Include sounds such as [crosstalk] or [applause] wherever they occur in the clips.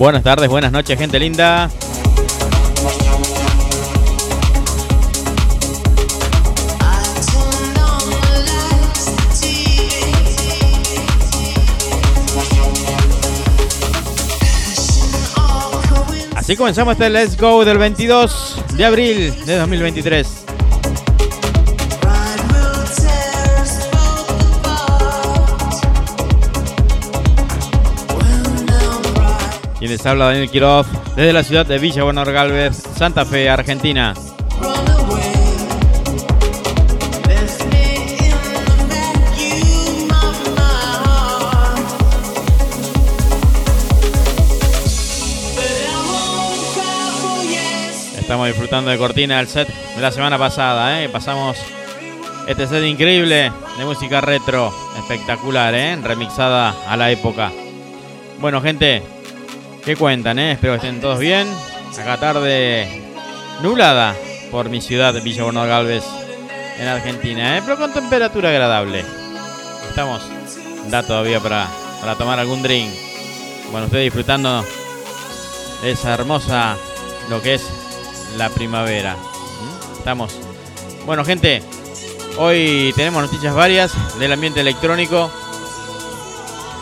Buenas tardes, buenas noches, gente linda. Así comenzamos este Let's Go del 22 de abril de 2023. Quien les habla Daniel Quiroz desde la ciudad de Villa Buenos Galvez, Santa Fe, Argentina. Estamos disfrutando de cortina el set de la semana pasada, ¿eh? Pasamos este set increíble de música retro, espectacular, ¿eh? Remixada a la época. Bueno, gente, ¿qué cuentan, eh? Espero que estén todos bien. Acá tarde nublada por mi ciudad, Villa Borno Galvez, en Argentina, ¿eh? Pero con temperatura agradable. Estamos, da todavía para, para tomar algún drink. Bueno, estoy disfrutando de esa hermosa, lo que es la primavera. ¿Mm? Estamos. Bueno, gente, hoy tenemos noticias varias del ambiente electrónico.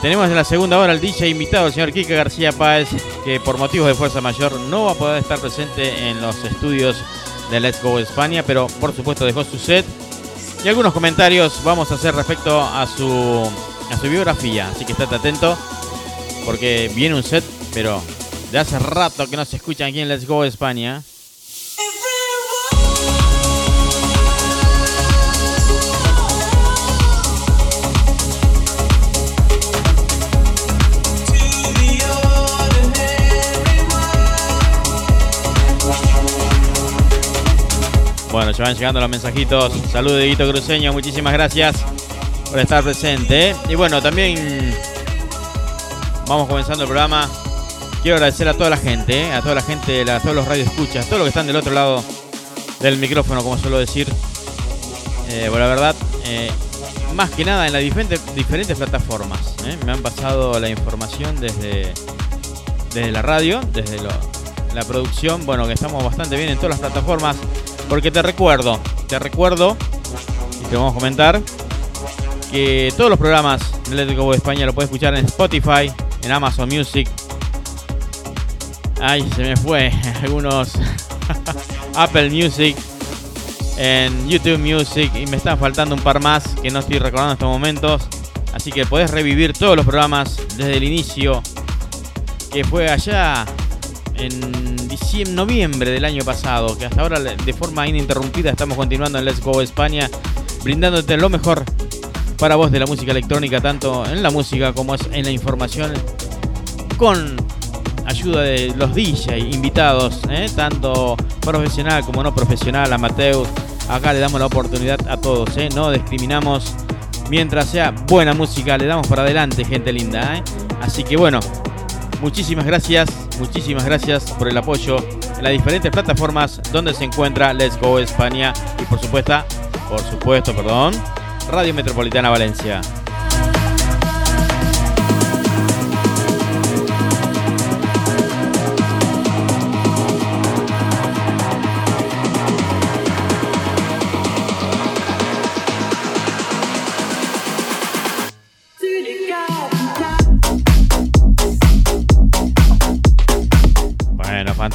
Tenemos en la segunda hora el DJ invitado, el señor Kike García Páez, que por motivos de fuerza mayor no va a poder estar presente en los estudios de Let's Go España, pero por supuesto dejó su set. Y algunos comentarios vamos a hacer respecto a su, a su biografía, así que estate atento, porque viene un set, pero de hace rato que no se escucha aquí en Let's Go España. Bueno, ya van llegando los mensajitos. Saludos Guito Cruceño, muchísimas gracias por estar presente. ¿eh? Y bueno, también vamos comenzando el programa. Quiero agradecer a toda la gente, ¿eh? a toda la gente, a todos los radioescuchas, a todos los que están del otro lado del micrófono, como suelo decir. Eh, bueno, la verdad, eh, más que nada en las diferentes, diferentes plataformas. Me han pasado la información desde, desde la radio, desde la producción. Bueno, que estamos bastante bien en todas las plataformas. Porque te recuerdo, te recuerdo, y te vamos a comentar, que todos los programas de Let's Go España lo puedes escuchar en Spotify, en Amazon Music. Ay, se me fue. [laughs] Algunos [laughs] Apple Music, en YouTube Music y me están faltando un par más que no estoy recordando en estos momentos. Así que podés revivir todos los programas desde el inicio, que fue allá en diciembre, noviembre del año pasado, que hasta ahora de forma ininterrumpida estamos continuando en Let's Go España, brindándote lo mejor para vos de la música electrónica, tanto en la música como en la información, con ayuda de los DJ invitados, ¿eh? tanto profesional como no profesional, amateur. Acá le damos la oportunidad a todos, ¿eh? no discriminamos. Mientras sea buena música, le damos para adelante, gente linda. ¿eh? Así que bueno, muchísimas gracias, muchísimas gracias por el apoyo en las diferentes plataformas donde se encuentra Let's Go España y por supuesto, por supuesto, perdón, Radio Metropolitana Valencia.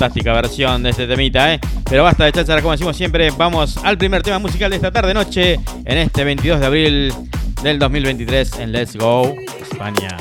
Fantástica versión de este temita, ¿eh? Pero basta de cháchara, como decimos siempre, vamos al primer tema musical de esta tarde noche, en este 22 de abril del 2023 en Let's Go España.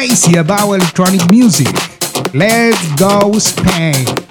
Crazy about electronic music. Let's go Spain.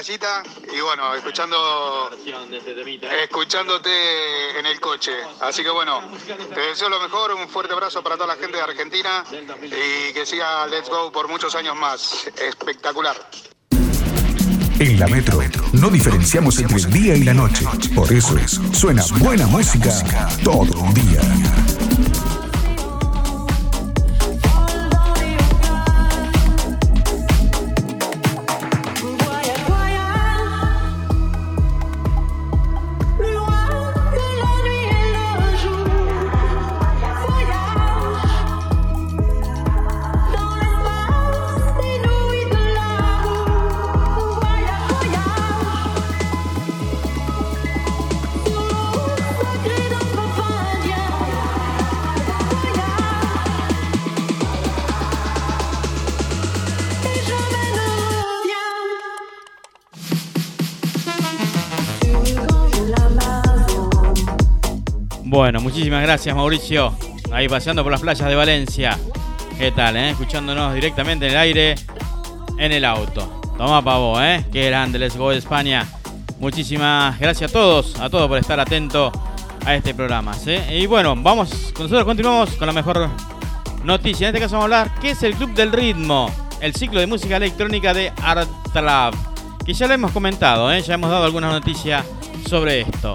Y bueno, escuchando escuchándote en el coche. Así que bueno, te deseo lo mejor, un fuerte abrazo para toda la gente de Argentina y que siga Let's Go por muchos años más. Espectacular. En la Metro no diferenciamos entre el día y la noche. Por eso suena buena música todo el día. Muchísimas gracias Mauricio. Ahí paseando por las playas de Valencia. ¿Qué tal, eh? Escuchándonos directamente en el aire, en el auto. Toma pavo, ¿eh? Qué grande, Let's Go de España. Muchísimas gracias a todos, a todos por estar atentos a este programa. Y bueno, vamos, nosotros continuamos con la mejor noticia. En este caso vamos a hablar qué es el Club del Ritmo, el ciclo de música electrónica de Art Lab. Que ya lo hemos comentado, ¿eh? ya hemos dado alguna noticia sobre esto.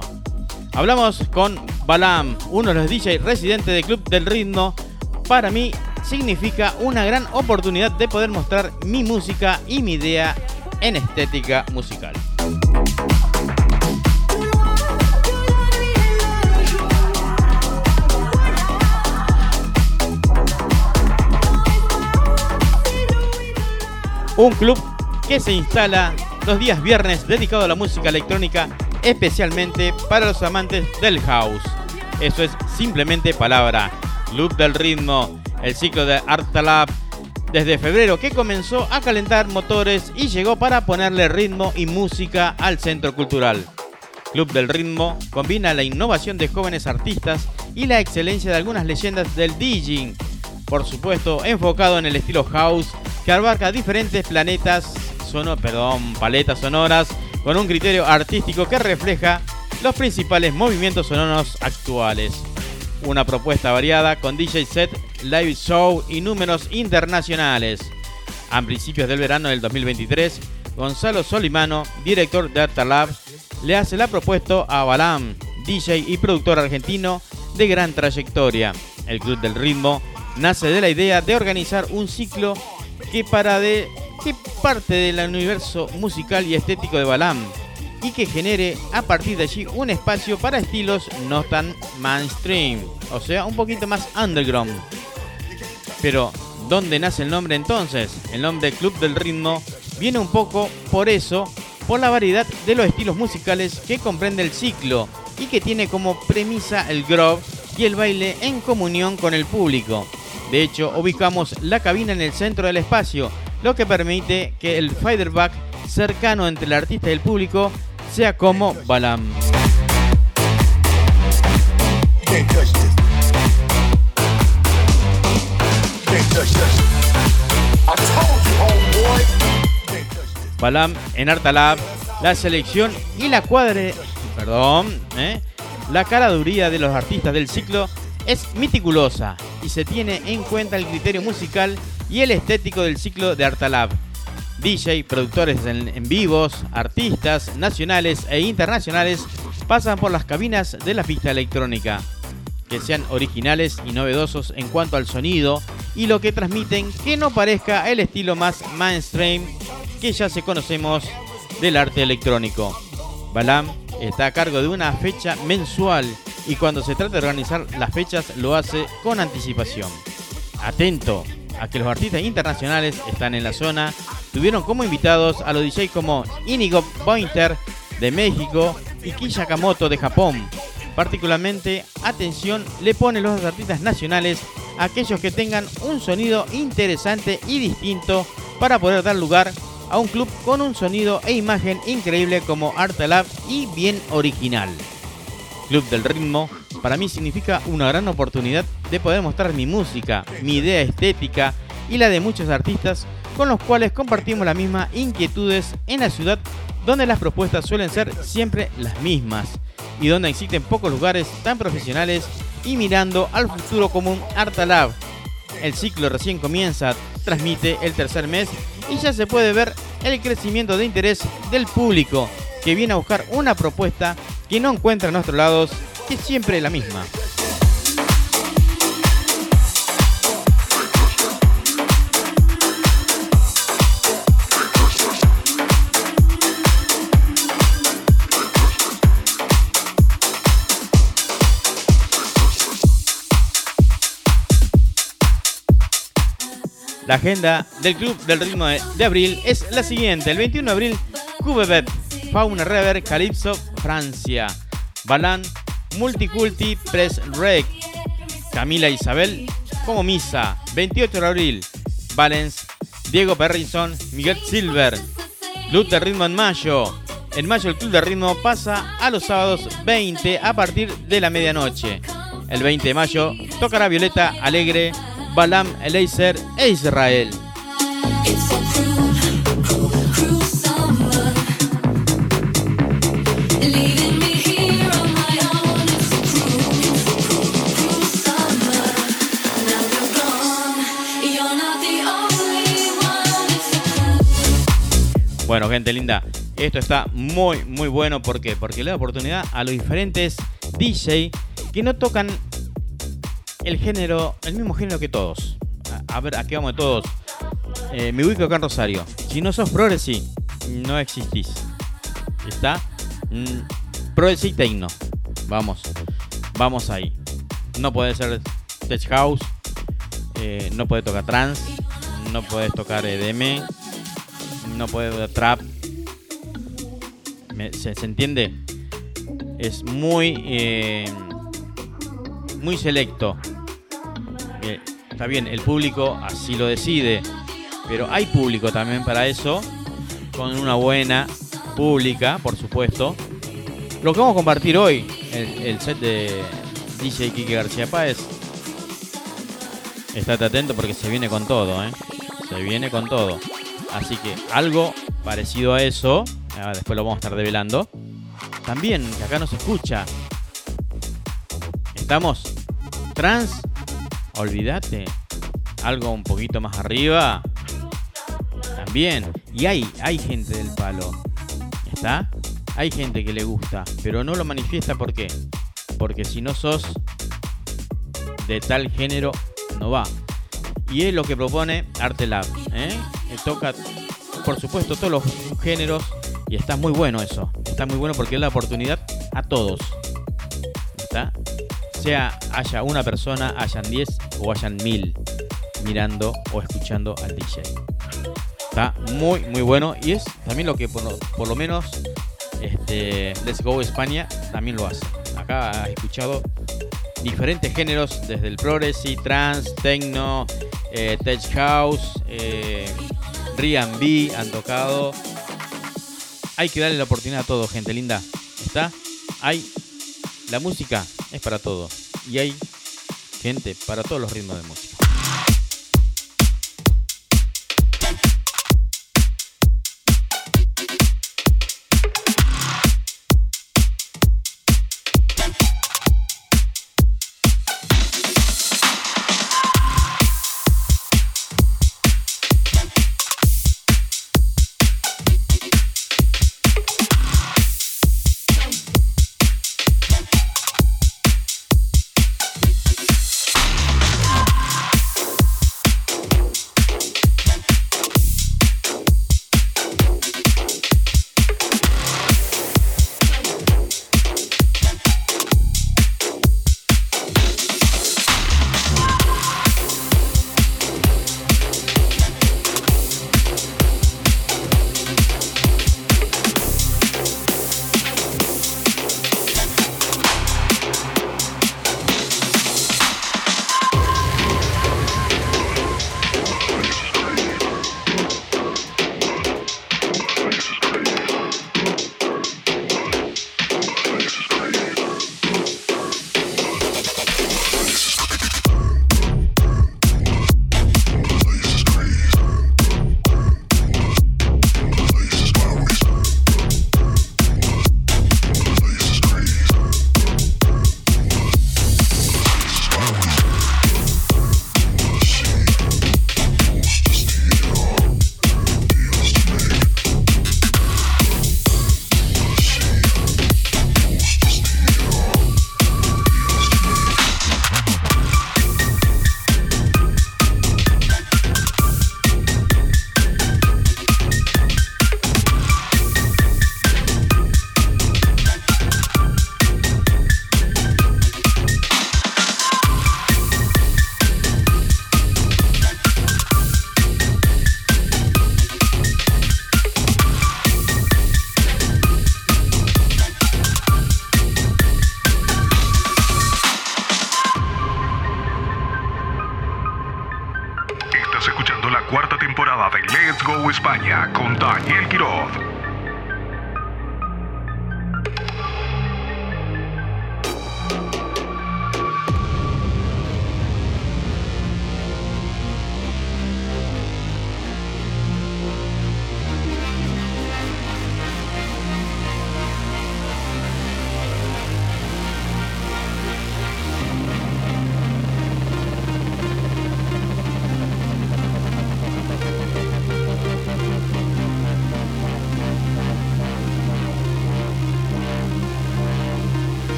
Hablamos con Balam, uno de los DJ residentes del Club del Ritmo. Para mí significa una gran oportunidad de poder mostrar mi música y mi idea en estética musical. Un club que se instala los días viernes dedicado a la música electrónica especialmente para los amantes del house. Eso es simplemente palabra. Club del ritmo, el ciclo de Art Lab desde febrero que comenzó a calentar motores y llegó para ponerle ritmo y música al centro cultural. Club del Ritmo combina la innovación de jóvenes artistas y la excelencia de algunas leyendas del DJing, por supuesto enfocado en el estilo house que abarca diferentes planetas, sono, perdón, paletas sonoras con un criterio artístico que refleja los principales movimientos sonoros actuales. Una propuesta variada con DJ set, live show y números internacionales. A principios del verano del 2023, Gonzalo Solimano, director de Artalab, le hace la propuesta a Balam, DJ y productor argentino de gran trayectoria. El Club del Ritmo nace de la idea de organizar un ciclo que, para de, que parte del universo musical y estético de Balam y que genere a partir de allí un espacio para estilos no tan mainstream, o sea, un poquito más underground. Pero, ¿dónde nace el nombre entonces? El nombre Club del Ritmo viene un poco por eso, por la variedad de los estilos musicales que comprende el ciclo y que tiene como premisa el groove y el baile en comunión con el público. De hecho, ubicamos la cabina en el centro del espacio, lo que permite que el fighterback cercano entre el artista y el público sea como Balam. Balam en Artalab, la selección y la cuadre, perdón, ¿eh? la caraduría de los artistas del ciclo es meticulosa y se tiene en cuenta el criterio musical y el estético del ciclo de Artalab. DJ, productores en, vivos, artistas nacionales e internacionales pasan por las cabinas de la pista electrónica, que sean originales y novedosos en cuanto al sonido y lo que transmiten que no parezca el estilo más mainstream que ya se conocemos del arte electrónico. Balam está a cargo de una fecha mensual y cuando se trata de organizar las fechas lo hace con anticipación. Atento a que los artistas internacionales están en la zona, tuvieron como invitados a los DJs como Inigo Pointer de México y Kisha Kamoto de Japón. Particularmente, atención le ponen los artistas nacionales a aquellos que tengan un sonido interesante y distinto para poder dar lugar a un club con un sonido e imagen increíble como Artalab y bien original. Club del Ritmo para mí significa una gran oportunidad de poder mostrar mi música, mi idea estética y la de muchos artistas con los cuales compartimos las mismas inquietudes en la ciudad donde las propuestas suelen ser siempre las mismas y donde existen pocos lugares tan profesionales y mirando al futuro como un Artalab. El ciclo recién comienza, transmite el tercer mes y ya se puede ver el crecimiento de interés del público que viene a buscar una propuesta que no encuentra en nuestros lados, que es siempre la misma. La agenda del Club del Ritmo de, abril es la siguiente. El 21 de abril, QBB, Fauna Rever, Calypso, Francia. Balan, Multiculti, Press Rec. Camila Isabel, como Misa. 28 de abril, Valens, Diego Perrinson, Miguel Silver. Club de Ritmo en mayo. En mayo el Club de Ritmo pasa a los sábados 20 a partir de la medianoche. El 20 de mayo tocará Violeta Alegre, Balam Eleiser e Israel. Bueno, gente linda, esto está muy, muy bueno. ¿Por qué? Porque le da oportunidad a los diferentes DJ que no tocan el género, el mismo género que todos. A, ver, aquí vamos de todos. Eh, me ubico acá en Rosario. Si no sos progresi, no existís. ¿Está? Mm, progresi techno. Vamos. Vamos ahí. No puede ser tech house. Eh, no puede tocar trans. No puedes tocar EDM. No puede trap. ¿se, entiende? Es muy... Eh, muy selecto está bien, el público así lo decide. Pero hay público también para eso, con una buena pública, por supuesto. Lo que vamos a compartir hoy, el, set de DJ Kike García Páez. Estate atento porque se viene con todo, ¿eh? Se viene con todo. Así que algo parecido a eso, después lo vamos a estar develando. También, que acá no se escucha. Estamos trans, olvídate. Algo un poquito más arriba. También. Y hay, hay gente del palo. ¿Está? Hay gente que le gusta, pero no lo manifiesta ¿por qué? Porque si no sos de tal género, no va. Y es lo que propone Arte Lab. ¿eh? Toca, por supuesto, todos los géneros. Y está muy bueno eso. Está muy bueno porque es la oportunidad a todos. ¿Está? Sea haya una persona, hayan 10 o hayan mil mirando o escuchando al DJ. Está muy, muy bueno. Y es también lo que por lo menos este, Let's Go España también lo hace. Acá has escuchado diferentes géneros, desde el progressive, trance, techno, eh, tech house, eh, R&B han tocado. Hay que darle la oportunidad a todo, gente linda. ¿Está? Hay la música es para todo y hay gente para todos los ritmos de música.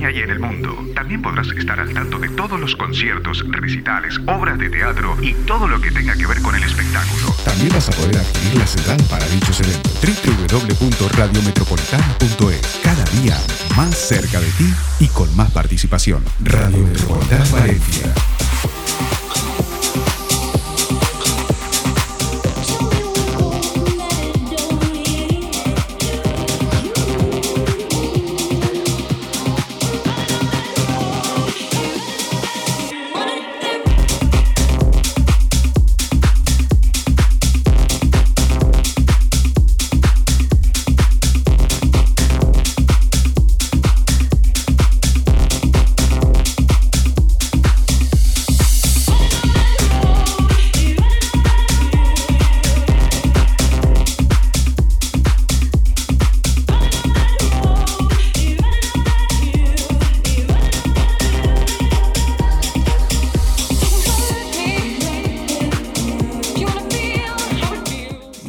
Y en el mundo. También podrás estar al tanto de todos los conciertos, recitales, obras de teatro y todo lo que tenga que ver con el espectáculo. También vas a poder adquirir la central para dichos eventos. www.radiometropolitana.es Cada día más cerca de ti y con más participación. Radio Metropolitana Valencia.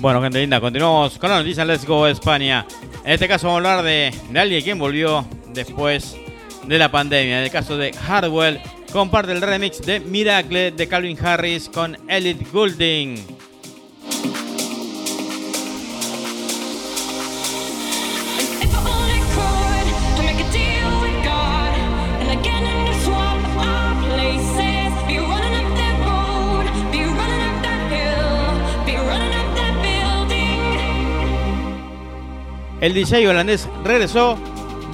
Bueno, gente linda, continuamos con la noticia Let's Go España. En este caso vamos a hablar de, de alguien quien volvió después de la pandemia. En el caso de Hardwell, comparte el remix de Miracle de Calvin Harris con Elite Goulding. El DJ holandés regresó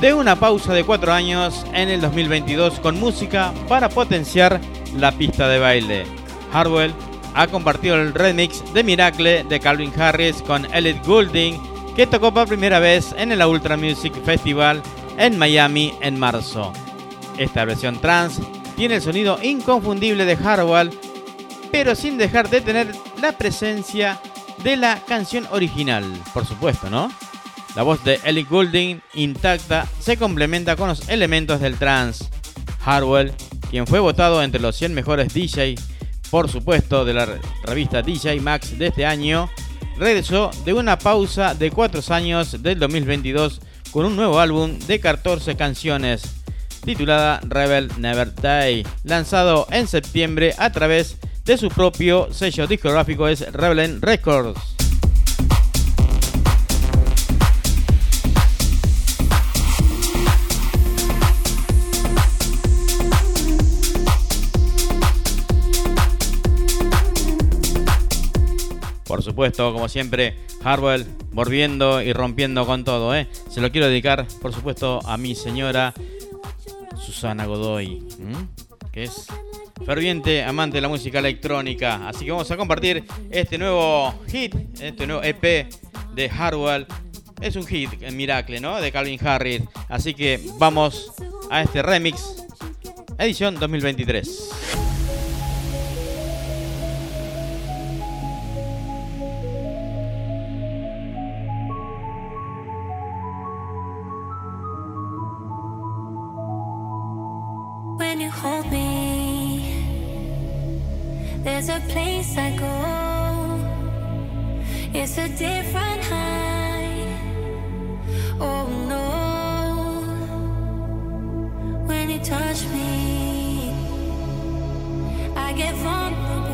de una pausa de cuatro años en el 2022 con música para potenciar la pista de baile. Hardwell ha compartido el remix de Miracle de Calvin Harris con Elliot Goulding, que tocó por primera vez en el Ultra Music Festival en Miami en marzo. Esta versión trance tiene el sonido inconfundible de Hardwell, pero sin dejar de tener la presencia de la canción original, por supuesto, ¿no? La voz de Ellie Goulding, intacta, se complementa con los elementos del trance. Hardwell, quien fue votado entre los 100 mejores DJ, por supuesto, de la re- revista DJ Max de este año, regresó de una pausa de 4 años del 2022 con un nuevo álbum de 14 canciones, titulada Rebel Never Die, lanzado en septiembre a través de su propio sello discográfico es Rebel Records. Supuesto, como siempre, Harwell volviendo y rompiendo con todo, ¿eh? Se lo quiero dedicar, por supuesto, a mi señora Susana Godoy, que es ferviente amante de la música electrónica. Así que vamos a compartir este nuevo hit, este nuevo EP de Harwell. Es un hit, el Miracle, ¿no? De Calvin Harris. Así que vamos a este remix, edición 2023. I go. It's a different high. Oh no. When you touch me, I get vulnerable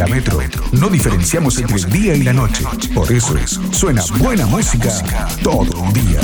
la Metro no diferenciamos entre el día y la noche. Por eso suena buena música todo el día.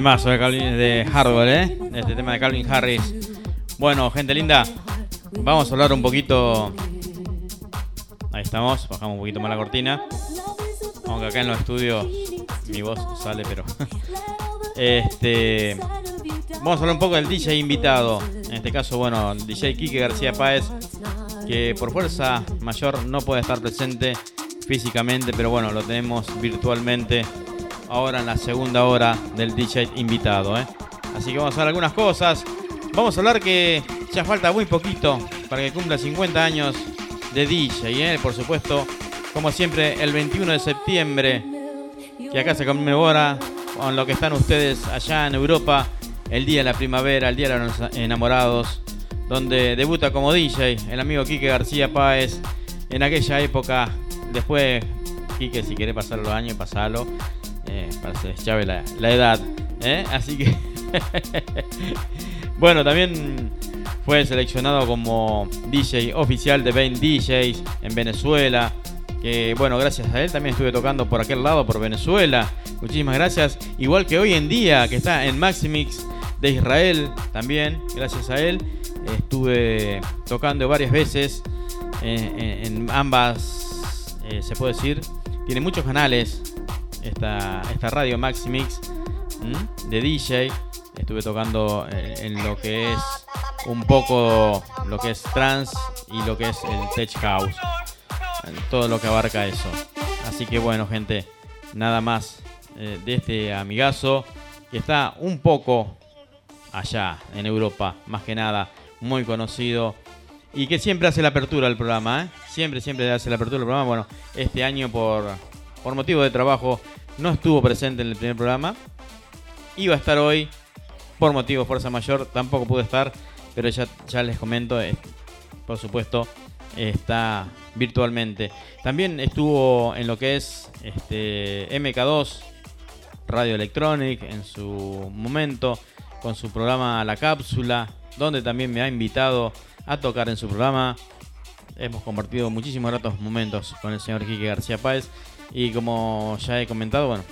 Temazo de, Calvin, de Hardware, ¿eh? Este tema de Calvin Harris. Bueno, gente linda, vamos a hablar un poquito. Ahí estamos, bajamos un poquito más la cortina. Aunque acá en los estudios mi voz sale, pero. [laughs] Este. Vamos a hablar un poco del DJ invitado. En este caso, bueno, DJ Kike García Páez, que por fuerza mayor no puede estar presente físicamente, pero bueno, lo tenemos virtualmente ahora en la segunda hora del DJ invitado. ¿eh? Así que vamos a hablar algunas cosas. Vamos a hablar que ya falta muy poquito para que cumpla 50 años de DJ. ¿eh? Por supuesto, como siempre, el 21 de septiembre, que acá se conmemora con lo que están ustedes allá en Europa, el Día de la Primavera, el Día de los Enamorados, donde debuta como DJ el amigo Quique García Páez en aquella época. Después, Quique, si quiere pasar los años, pasalo. Eh, para que se deschave la, edad. ¿eh? Así que. [laughs] bueno, también fue seleccionado como DJ oficial de 20 DJs en Venezuela. Que bueno, gracias a él también estuve tocando por aquel lado, por Venezuela. Muchísimas gracias. Igual que hoy en día, que está en Maximix de Israel, también, gracias a él, estuve tocando varias veces eh, en, ambas, se puede decir, tiene muchos canales esta, esta radio Maximix ¿m? de DJ. Estuve tocando eh, en lo que es un poco lo que es trance y lo que es el tech house. Todo lo que abarca eso. Así que bueno, gente, nada más eh, de este amigazo que está un poco allá en Europa, más que nada, muy conocido y que siempre hace la apertura del programa, ¿eh? siempre, siempre hace la apertura del programa. Bueno, este año por, por motivo de trabajo no estuvo presente en el primer programa, iba a estar hoy por motivo fuerza mayor, tampoco pude estar, pero ya, ya les comento, eh, por supuesto, está virtualmente. También estuvo en lo que es este, MK2, Radio Electronic, en su momento, con su programa La Cápsula, donde también me ha invitado a tocar en su programa. Hemos compartido muchísimos ratos momentos con el señor Quique García Páez. Y como ya he comentado, bueno,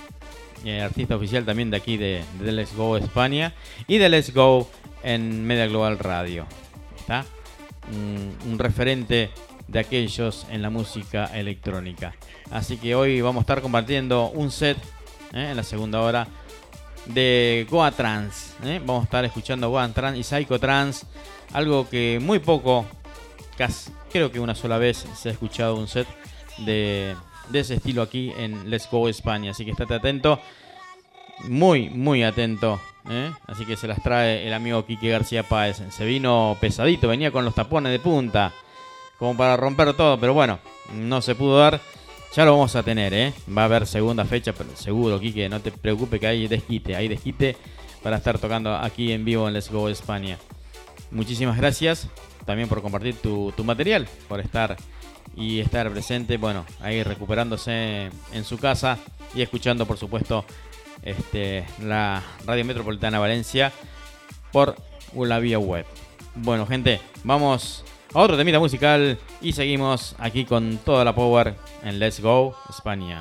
eh, artista oficial también de aquí de, de Let's Go España y de Let's Go en Media Global Radio. ¿Está? Un, referente de aquellos en la música electrónica. Así que hoy vamos a estar compartiendo un set ¿eh? en la segunda hora de Goa Trans. ¿eh? Vamos a estar escuchando Goa Trans y Psycho Trans. Algo que muy poco, casi, creo que una sola vez se ha escuchado un set de, de ese estilo aquí en Let's Go España. Así que estate atento. Muy, muy atento. ¿eh? Así que se las trae el amigo Quique García Páez. Se vino pesadito, venía con los tapones de punta. Como para romper todo, pero bueno, no se pudo dar. Ya lo vamos a tener, ¿eh? Va a haber segunda fecha, pero seguro, Quique, no te preocupes que hay desquite, hay desquite para estar tocando aquí en vivo en Let's Go España. Muchísimas gracias también por compartir tu, tu material, por estar y estar presente, bueno, ahí recuperándose en su casa y escuchando, por supuesto, este, la Radio Metropolitana Valencia por la vía web. Bueno, gente, vamos a otro temita musical y seguimos aquí con toda la power en Let's Go España.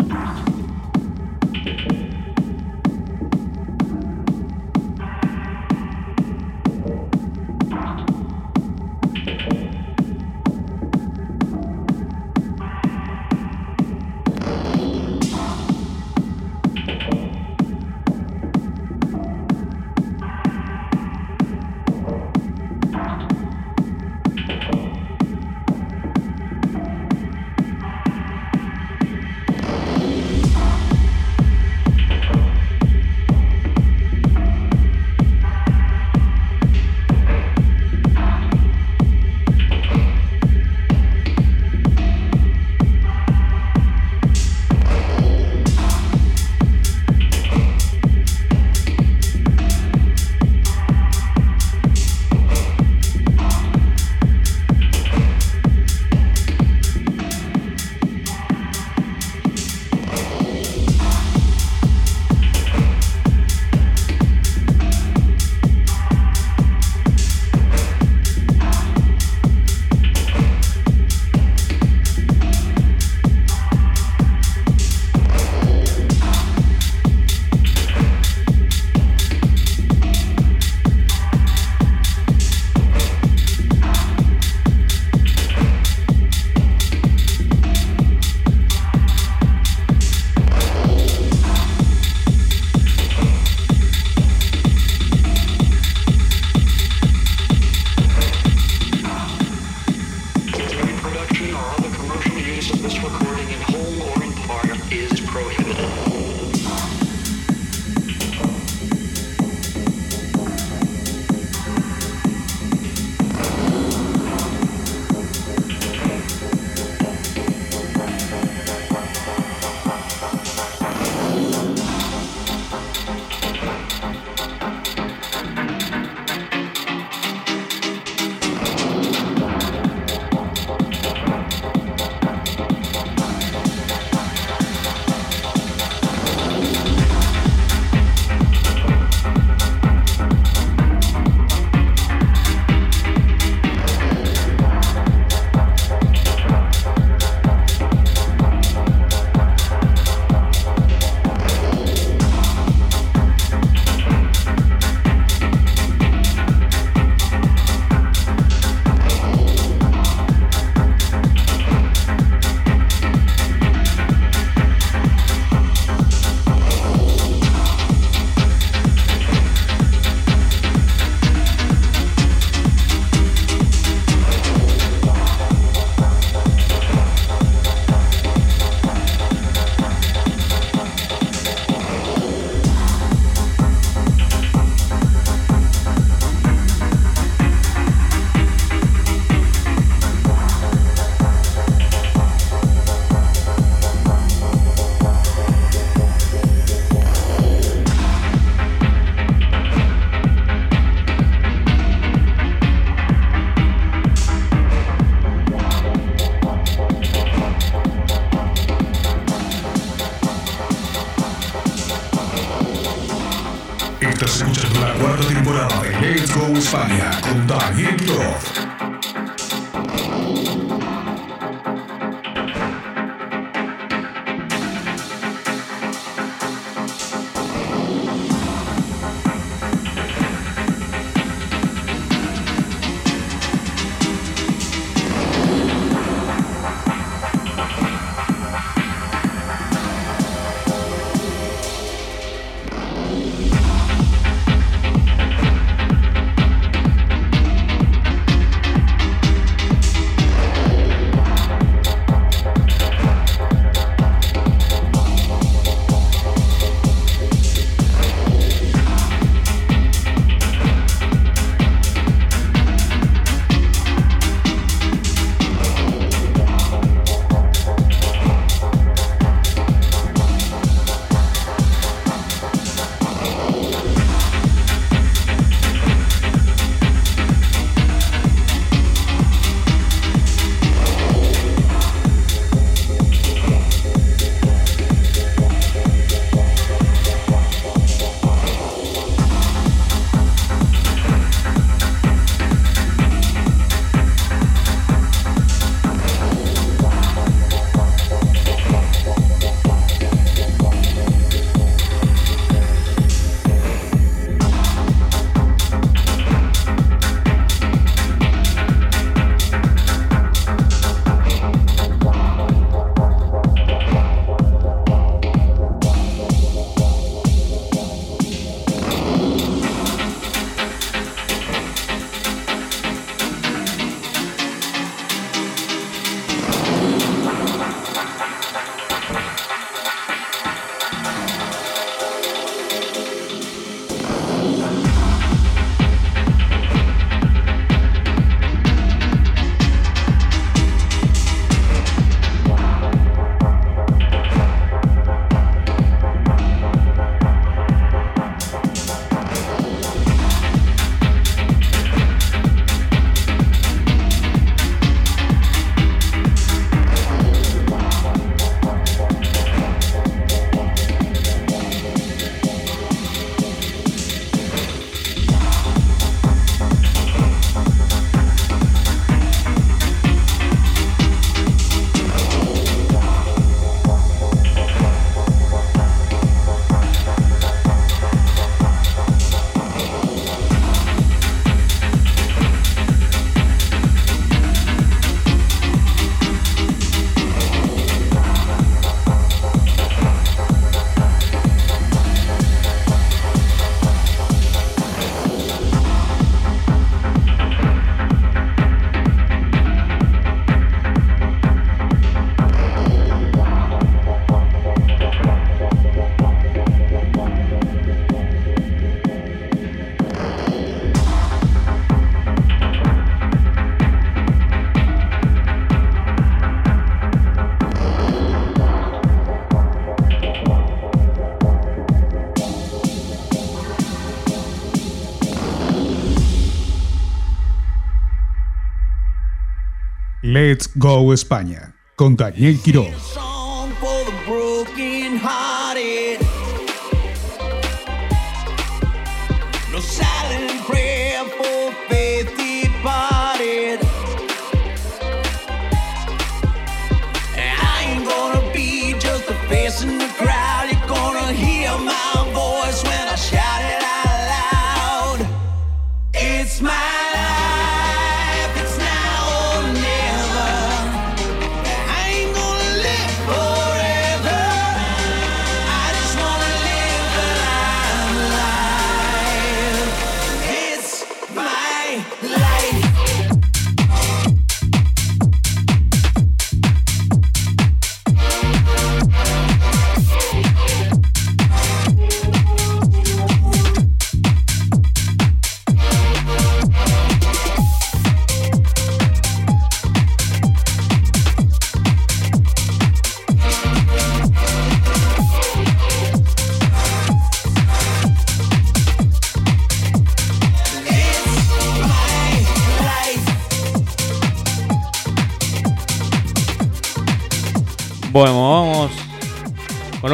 Let's Go España con Daniel Quiroz.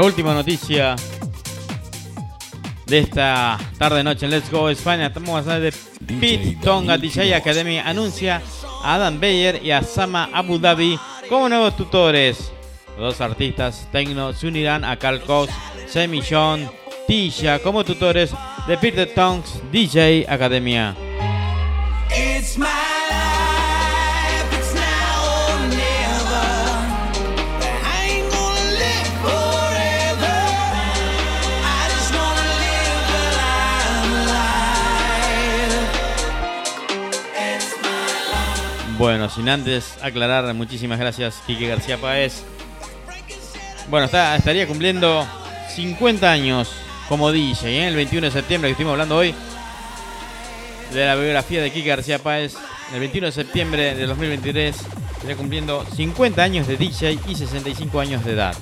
Última noticia de esta tarde noche en Let's Go España. Estamos a de Pete Tonga DJ Academy anuncia a Adam Beyer y a Sama Abu Dhabi como nuevos tutores. Los dos artistas tecno se unirán a Carl Cox, Semi John, Tisha como tutores de Peter Tongs DJ Academia. Bueno, sin antes aclarar, muchísimas gracias, Quique García Páez. Bueno, está, estaría cumpliendo 50 años como DJ, ¿eh? el 21 de septiembre que estuvimos hablando hoy de la biografía de Quique García Páez. El 21 de septiembre de 2023 estaría cumpliendo 50 años de DJ y 65 años de edad.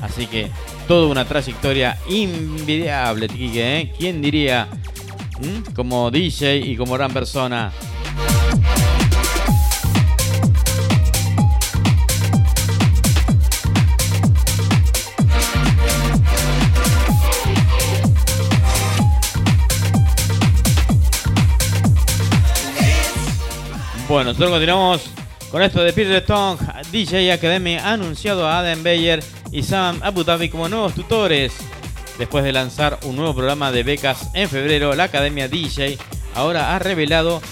Así que toda una trayectoria invidiable, Quique, ¿eh? ¿Quién diría? Como DJ y como gran persona. Bueno, nosotros continuamos con esto de Peter Tong. DJ Academy ha anunciado a Adam Beyer y Sam Abu Dhabi como nuevos tutores. Después de lanzar un nuevo programa de becas en febrero, la Academia DJ ahora ha revelado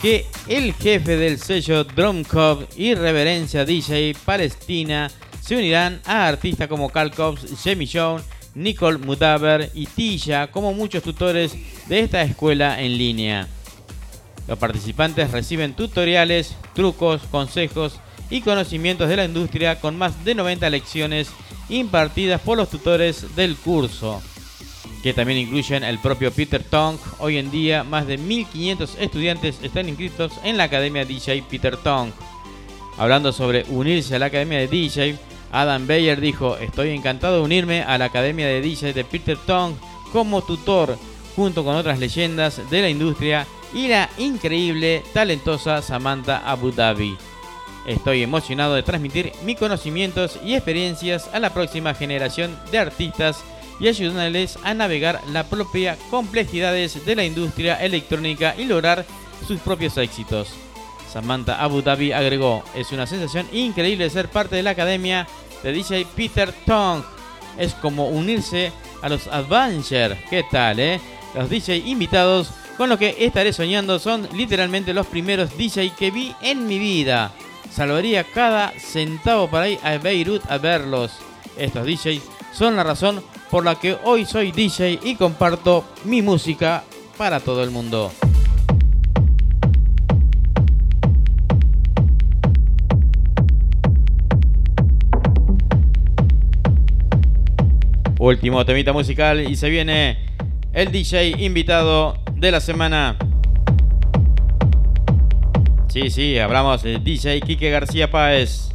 que el jefe del sello Drum Cub y Reverencia DJ Palestina se unirán a artistas como Carl Cobbs, Jamie Jones, Nicole Mutaber y Tisha como muchos tutores de esta escuela en línea. Los participantes reciben tutoriales, trucos, consejos y conocimientos de la industria con más de 90 lecciones impartidas por los tutores del curso, que también incluyen el propio Peter Tong. Hoy en día, más de 1500 estudiantes están inscritos en la Academia DJ Peter Tong. Hablando sobre unirse a la Academia de DJ, Adam Beyer dijo, estoy encantado de unirme a la Academia de DJ de Peter Tong como tutor, junto con otras leyendas de la industria y la increíble, talentosa Samantha Abu Dhabi. Estoy emocionado de transmitir mis conocimientos y experiencias a la próxima generación de artistas y ayudándoles a navegar las propias complejidades de la industria electrónica y lograr sus propios éxitos. Samantha Abu Dhabi agregó, es una sensación increíble ser parte de la academia de DJ Peter Tong. Es como unirse a los Adventure. ¿Qué tal, eh? Los DJ invitados con lo que estaré soñando son literalmente los primeros DJ que vi en mi vida. Salvaría cada centavo para ir a Beirut a verlos. Estos DJs son la razón por la que hoy soy DJ y comparto mi música para todo el mundo. Último temita musical y se viene el DJ invitado de la semana. Sí, sí, hablamos del DJ Quique García Páez.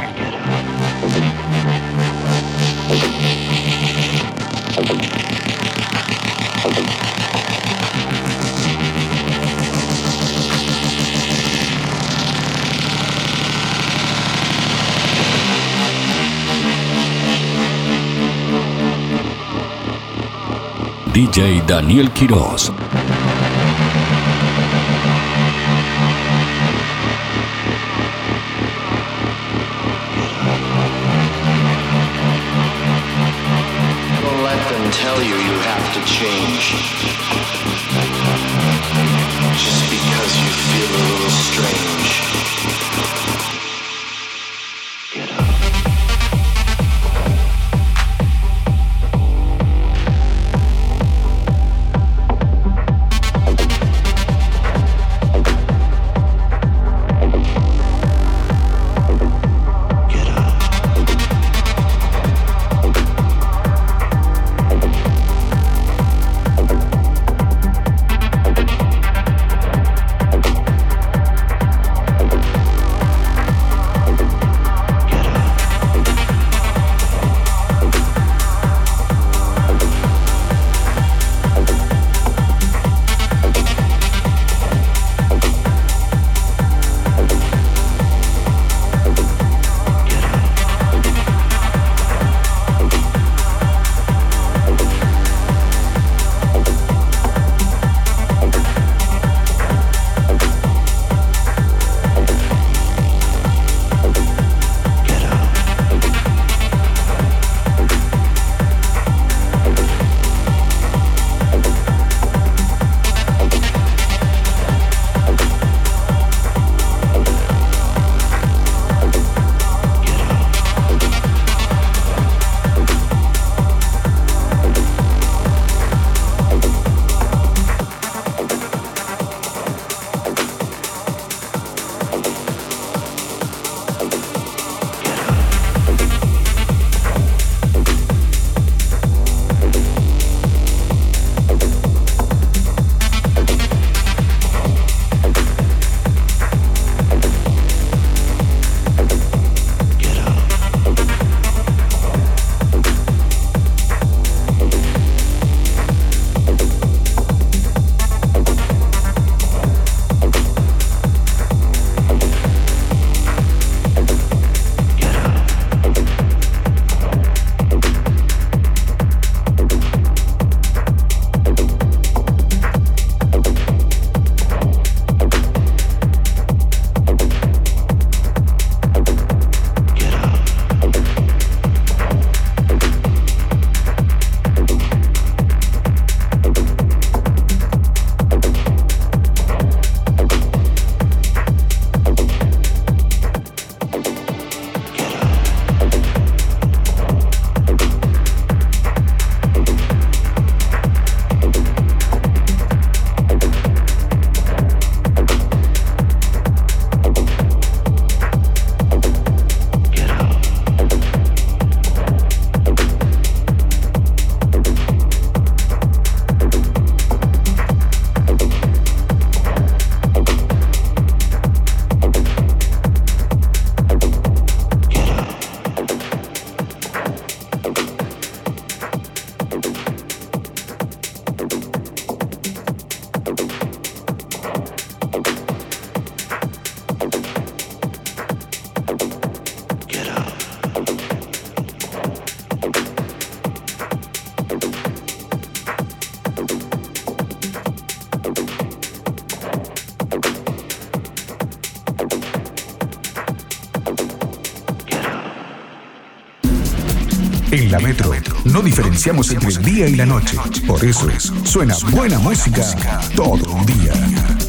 DJ Daniel Quiroz. Don't let them tell you you have to change. Just because you feel a little strange. En la Metro no diferenciamos entre el día y la noche. Por eso suena buena música todo el día.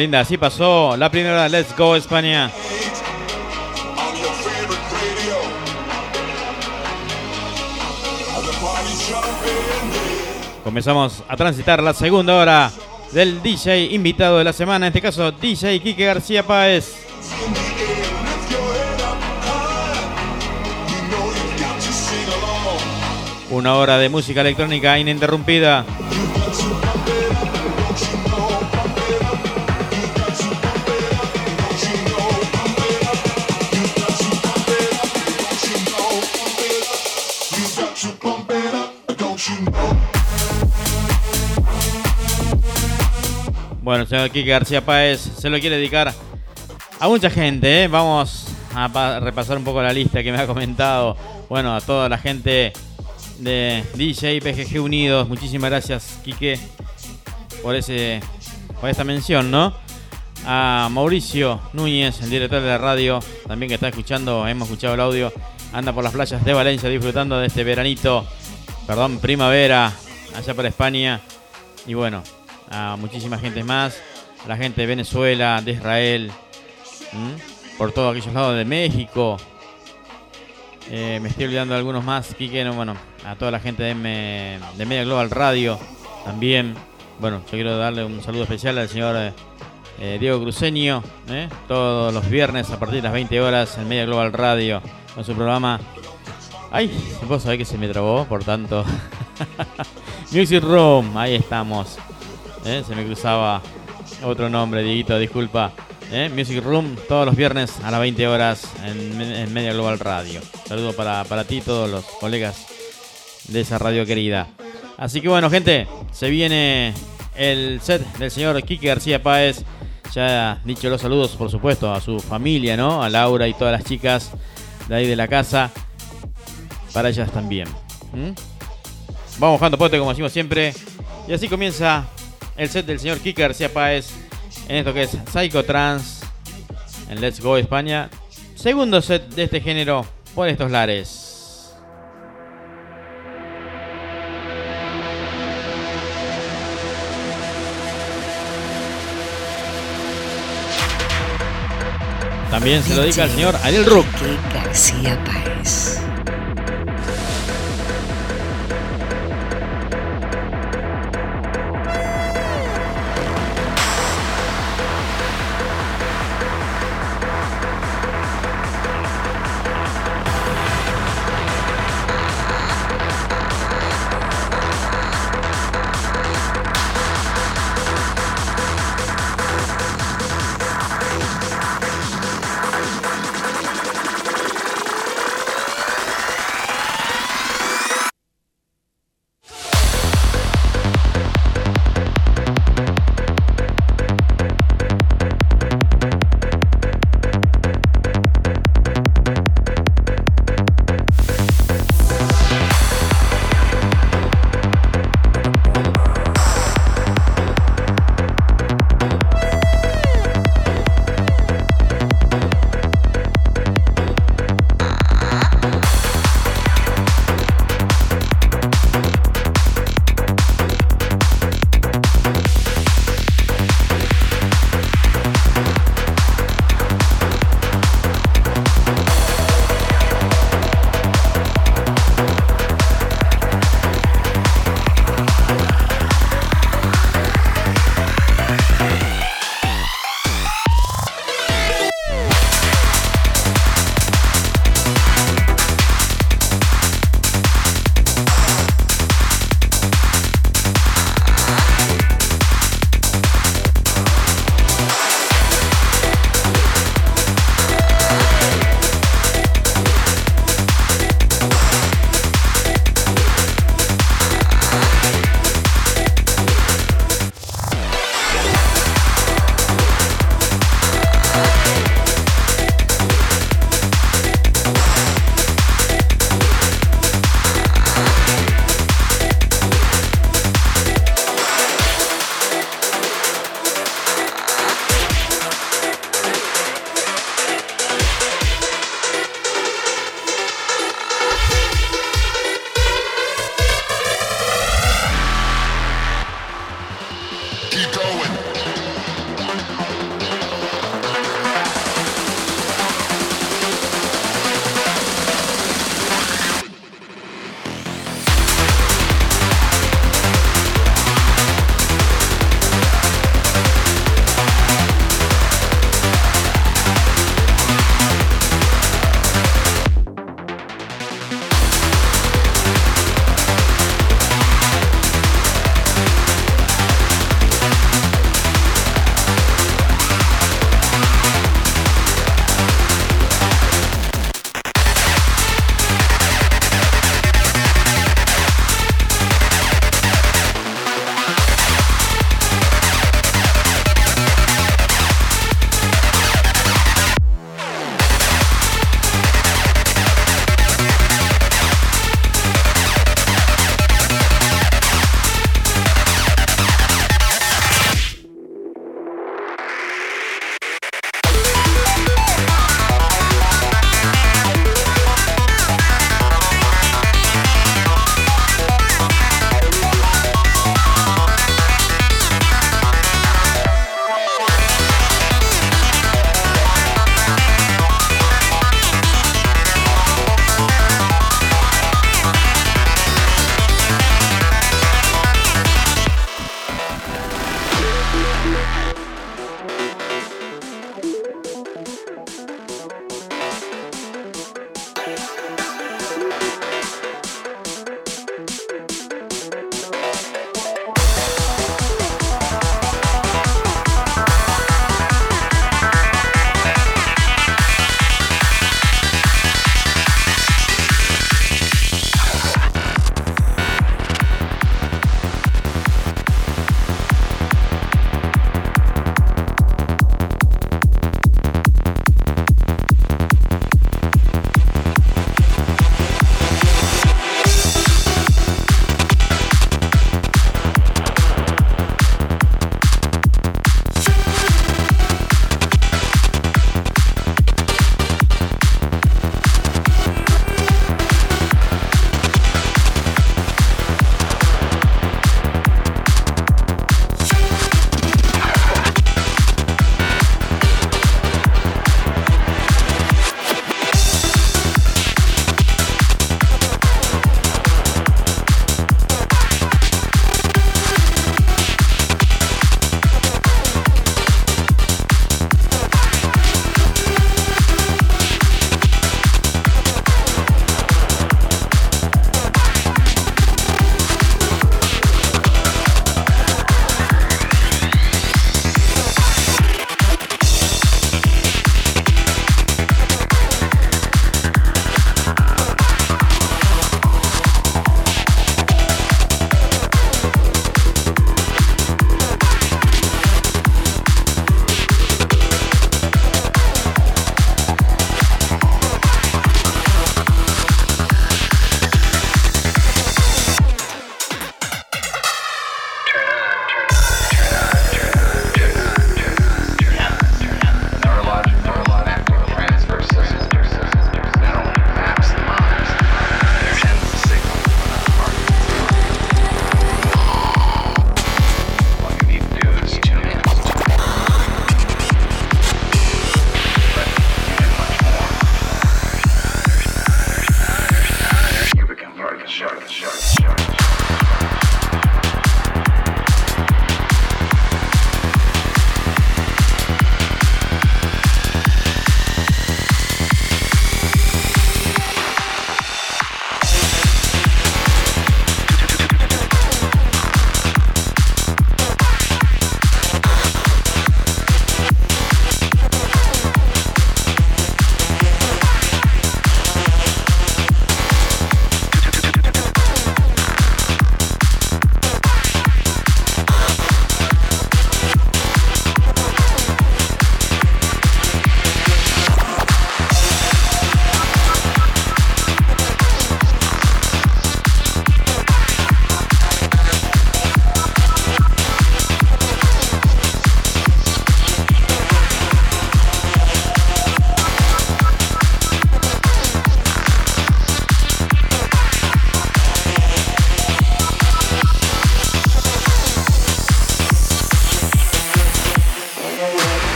Linda, así pasó la primera Let's Go España. Comenzamos a transitar la segunda hora del DJ invitado de la semana, en este caso DJ Quique García Páez. Una hora de música electrónica ininterrumpida. Señor Quique García Páez se lo quiere dedicar a mucha gente. ¿eh? Vamos a pa- repasar un poco la lista que me ha comentado. Bueno, a toda la gente de DJ PGG Unidos. Muchísimas gracias, Quique, por, ese, por esta mención, ¿no? A Mauricio Núñez, el director de la radio, también que está escuchando, hemos escuchado el audio. Anda por las playas de Valencia disfrutando de este veranito, perdón, primavera, allá por España. Y bueno, a muchísima gente más, la gente de Venezuela, de Israel, por todos aquellos lados de México. Eh, me estoy olvidando algunos más, Quique, no, bueno, a toda la gente de, M- de Media Global Radio también. Bueno, yo quiero darle un saludo especial al señor eh, eh, Diego Cruceño, todos los viernes a partir de las 20 horas en Media Global Radio, con su programa. Ay, vos sabés que se me trabó, por tanto. [laughs] Music Room, ahí estamos. ¿Eh? Se me cruzaba otro nombre, Dieguito, disculpa. ¿eh? Music Room, todos los viernes a las 20 horas en, en Media Global Radio. Saludo para, para ti y todos los colegas de esa radio querida. Así que bueno, gente, se viene el set del señor Quique García Páez. Ya dicho los saludos, por supuesto, a su familia, ¿no? A Laura y todas las chicas de ahí de la casa. Para ellas también. Vamos bajando pote, como decimos siempre. Y así comienza el set del señor Quique García en esto que es Psycho Trans en Let's Go España. Segundo set de este género por estos lares. También se lo dedica al señor Ariel Rook. García Páez.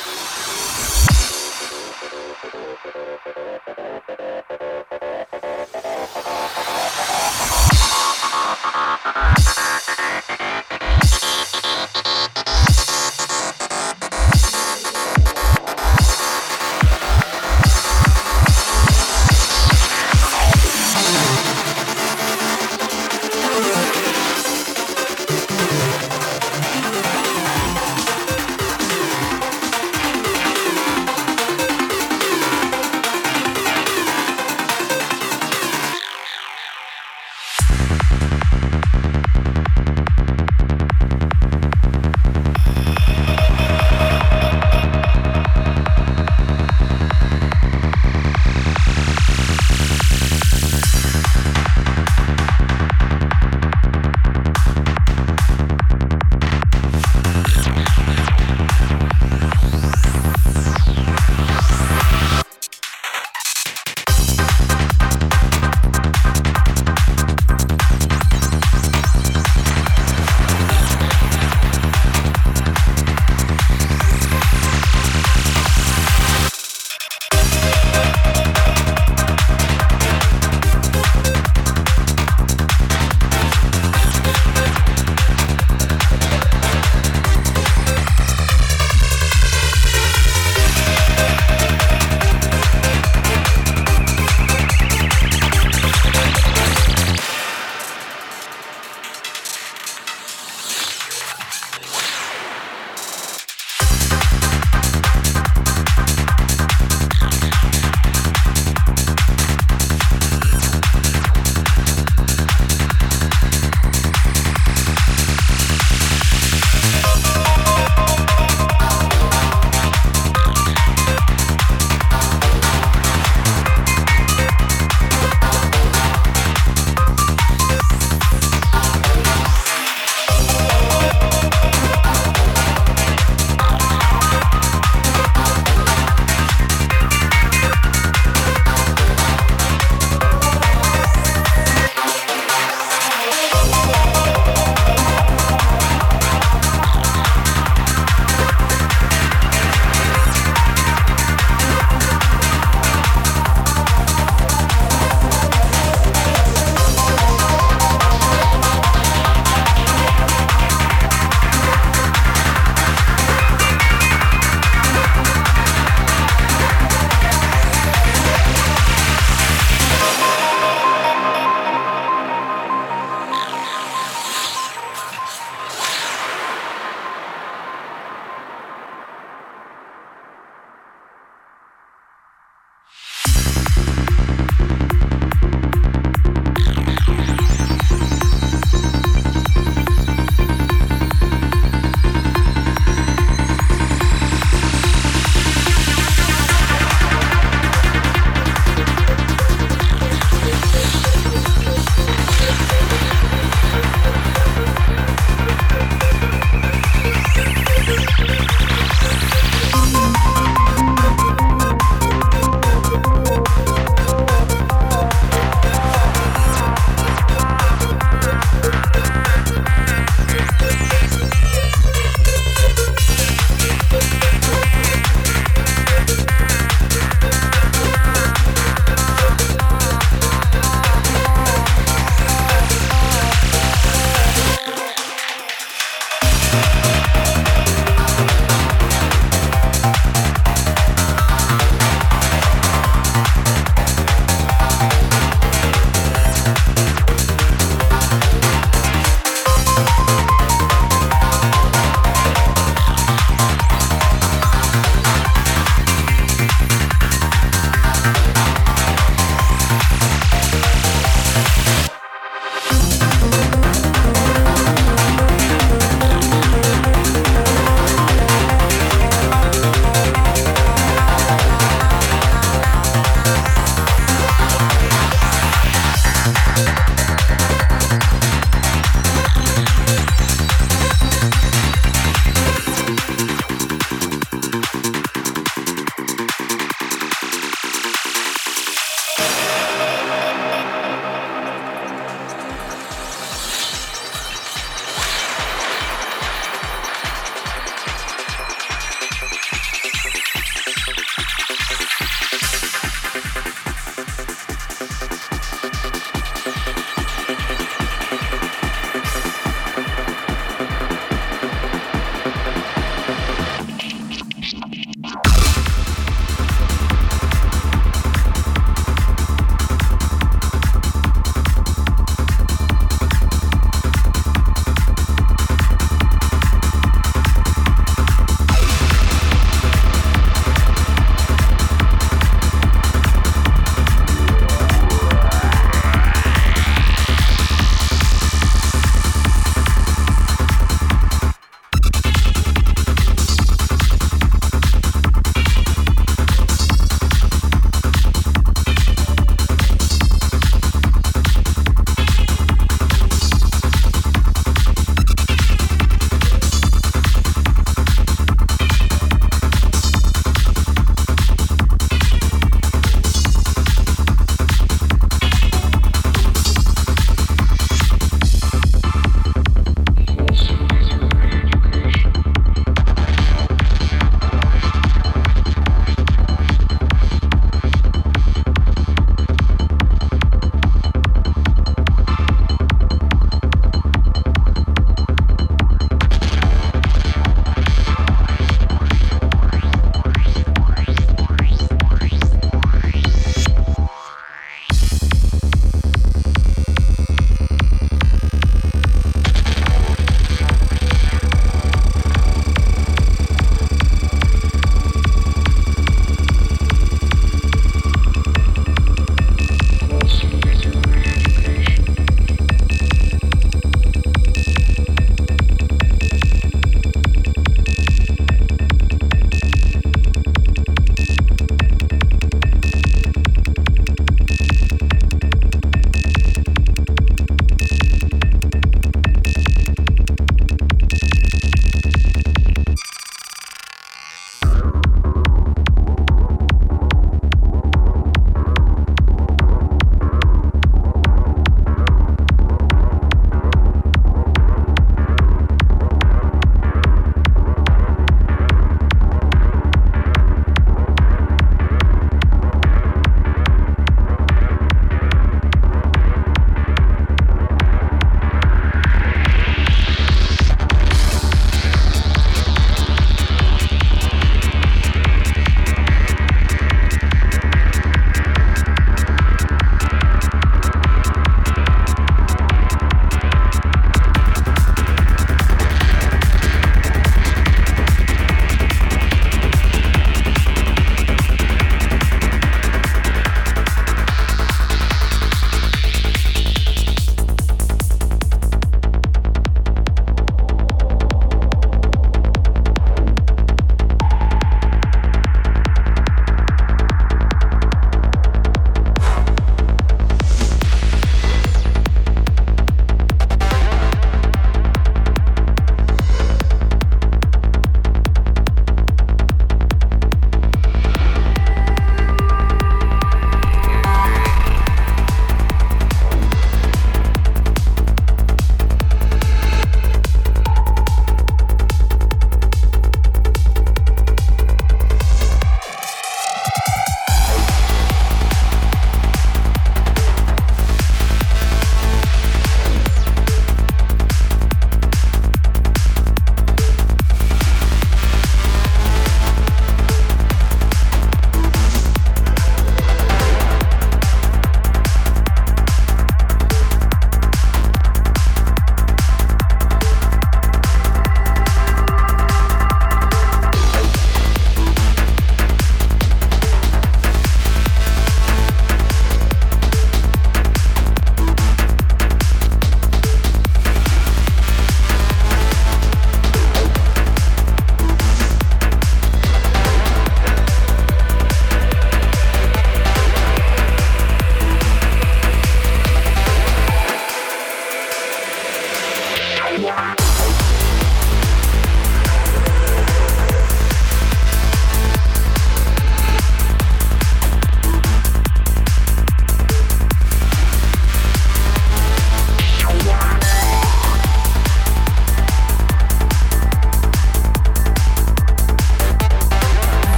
Thank you.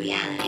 Yeah.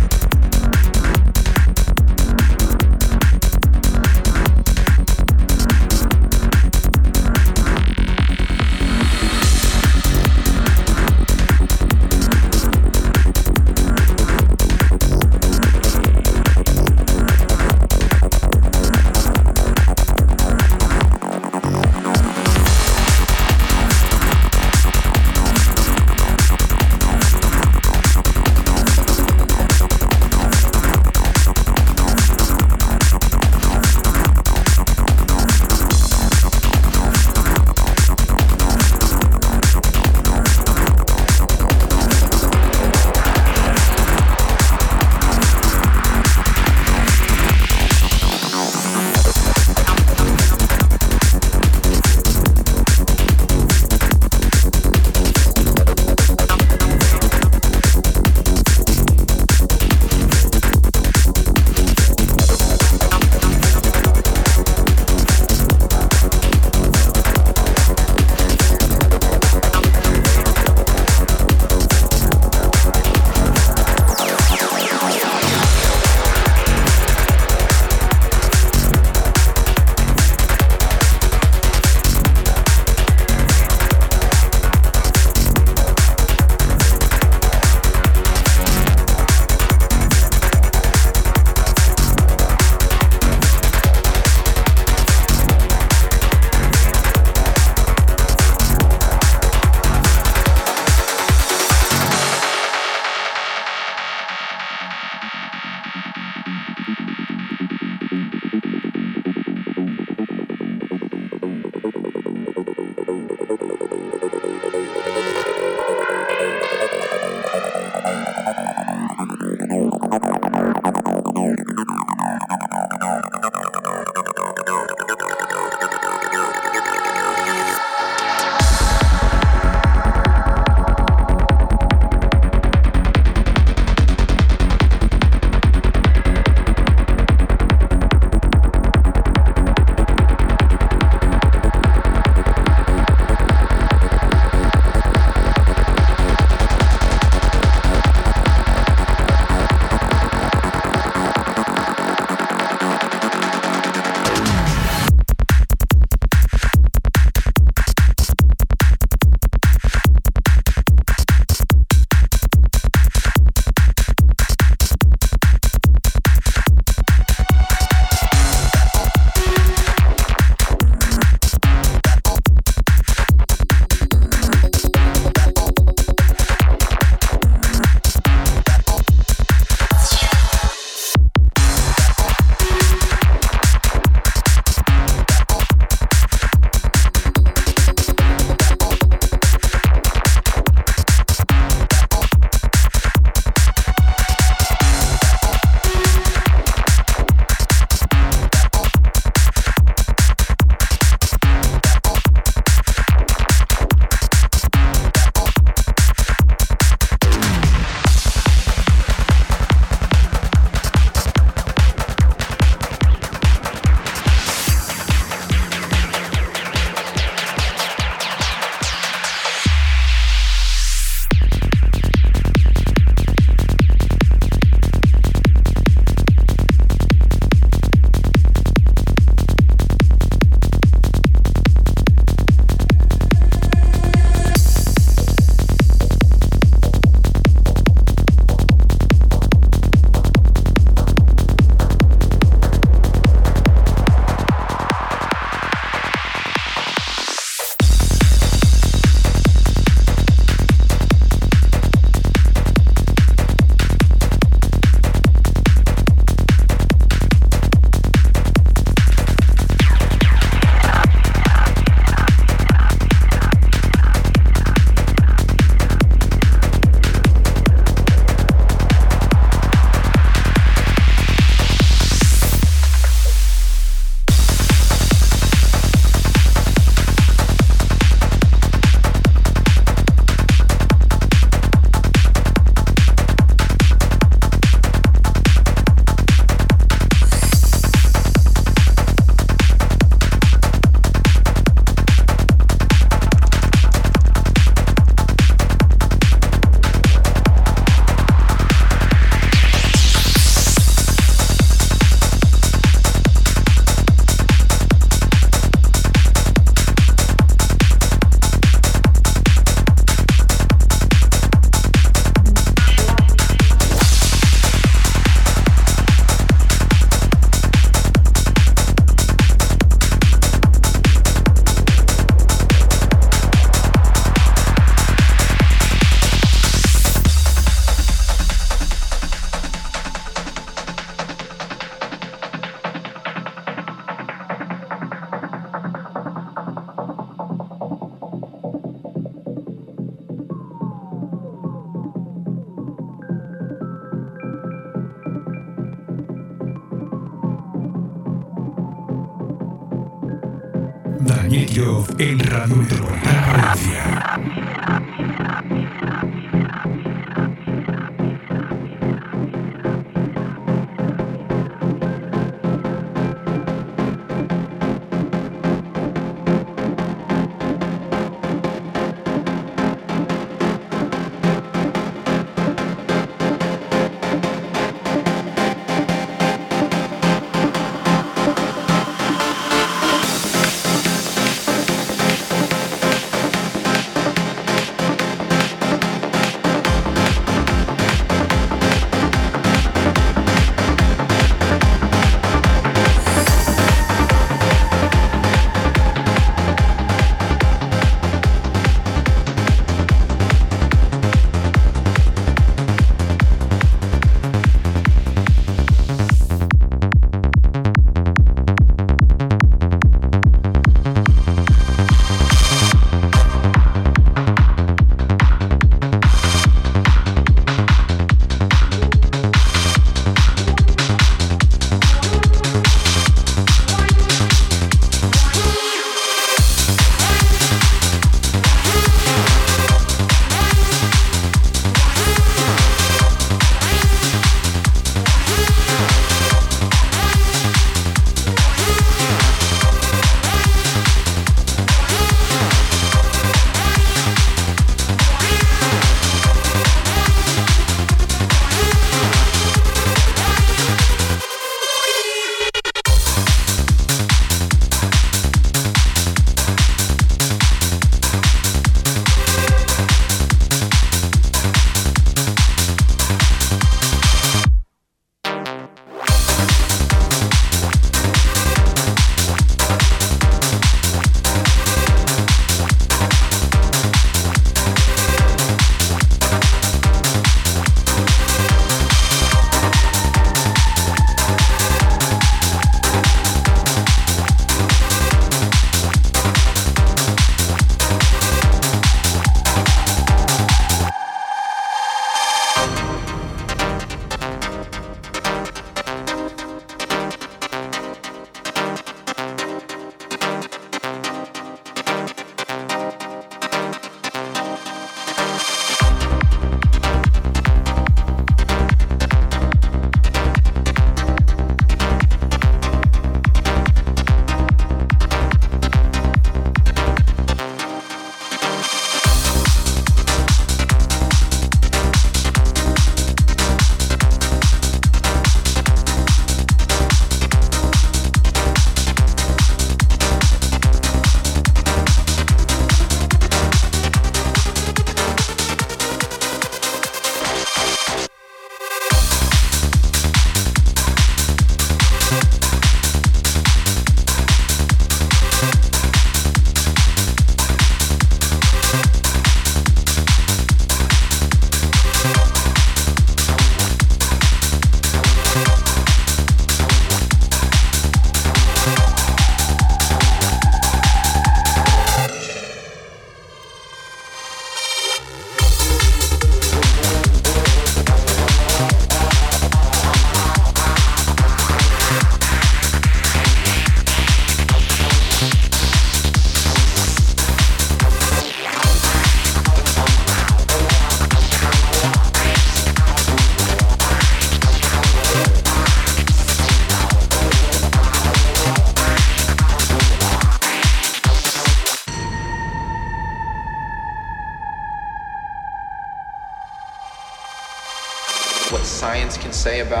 Say about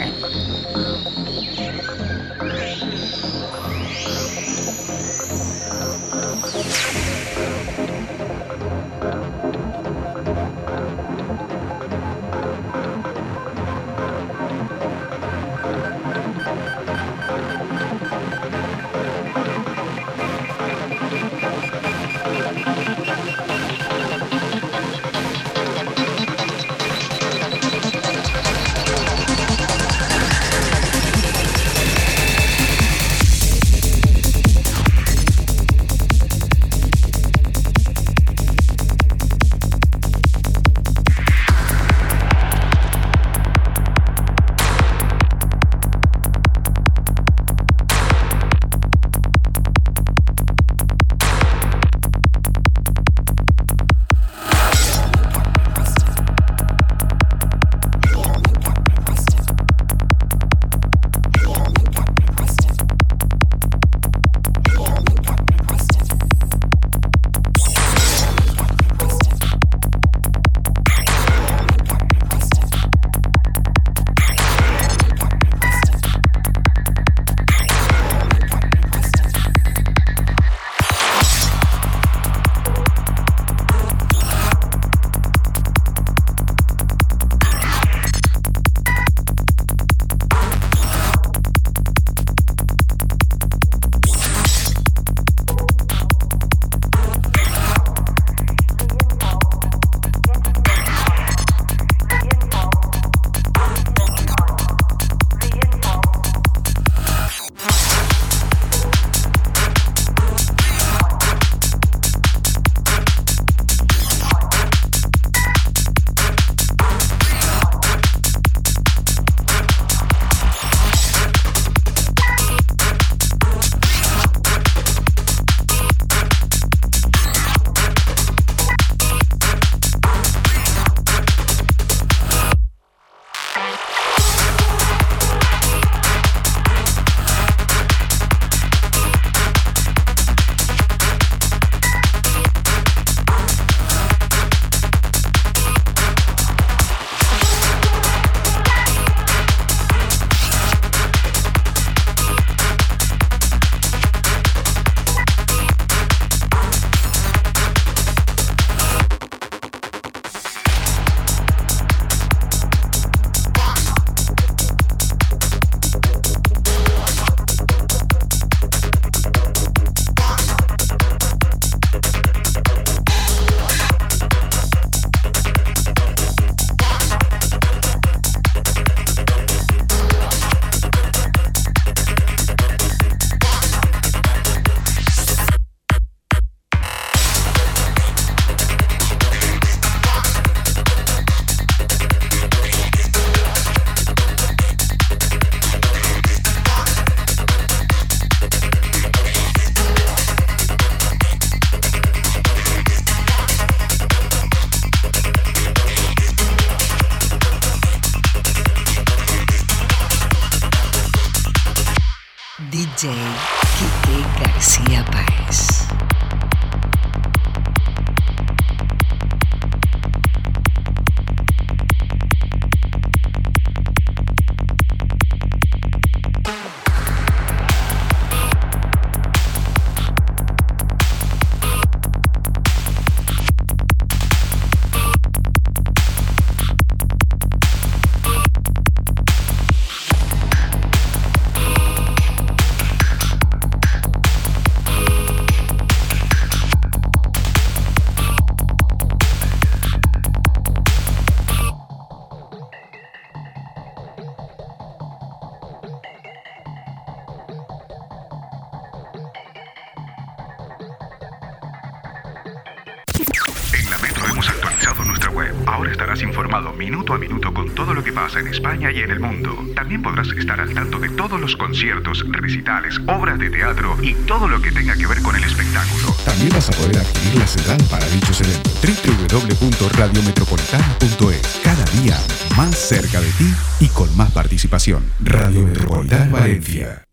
En España y en el mundo. También podrás estar al tanto de todos los conciertos, recitales, obras de teatro y todo lo que tenga que ver con el espectáculo. También vas a poder adquirir la sedan para dichos eventos. www.radiometropolitana.es Cada día más cerca de ti y con más participación. Radio Metropolitana Valencia.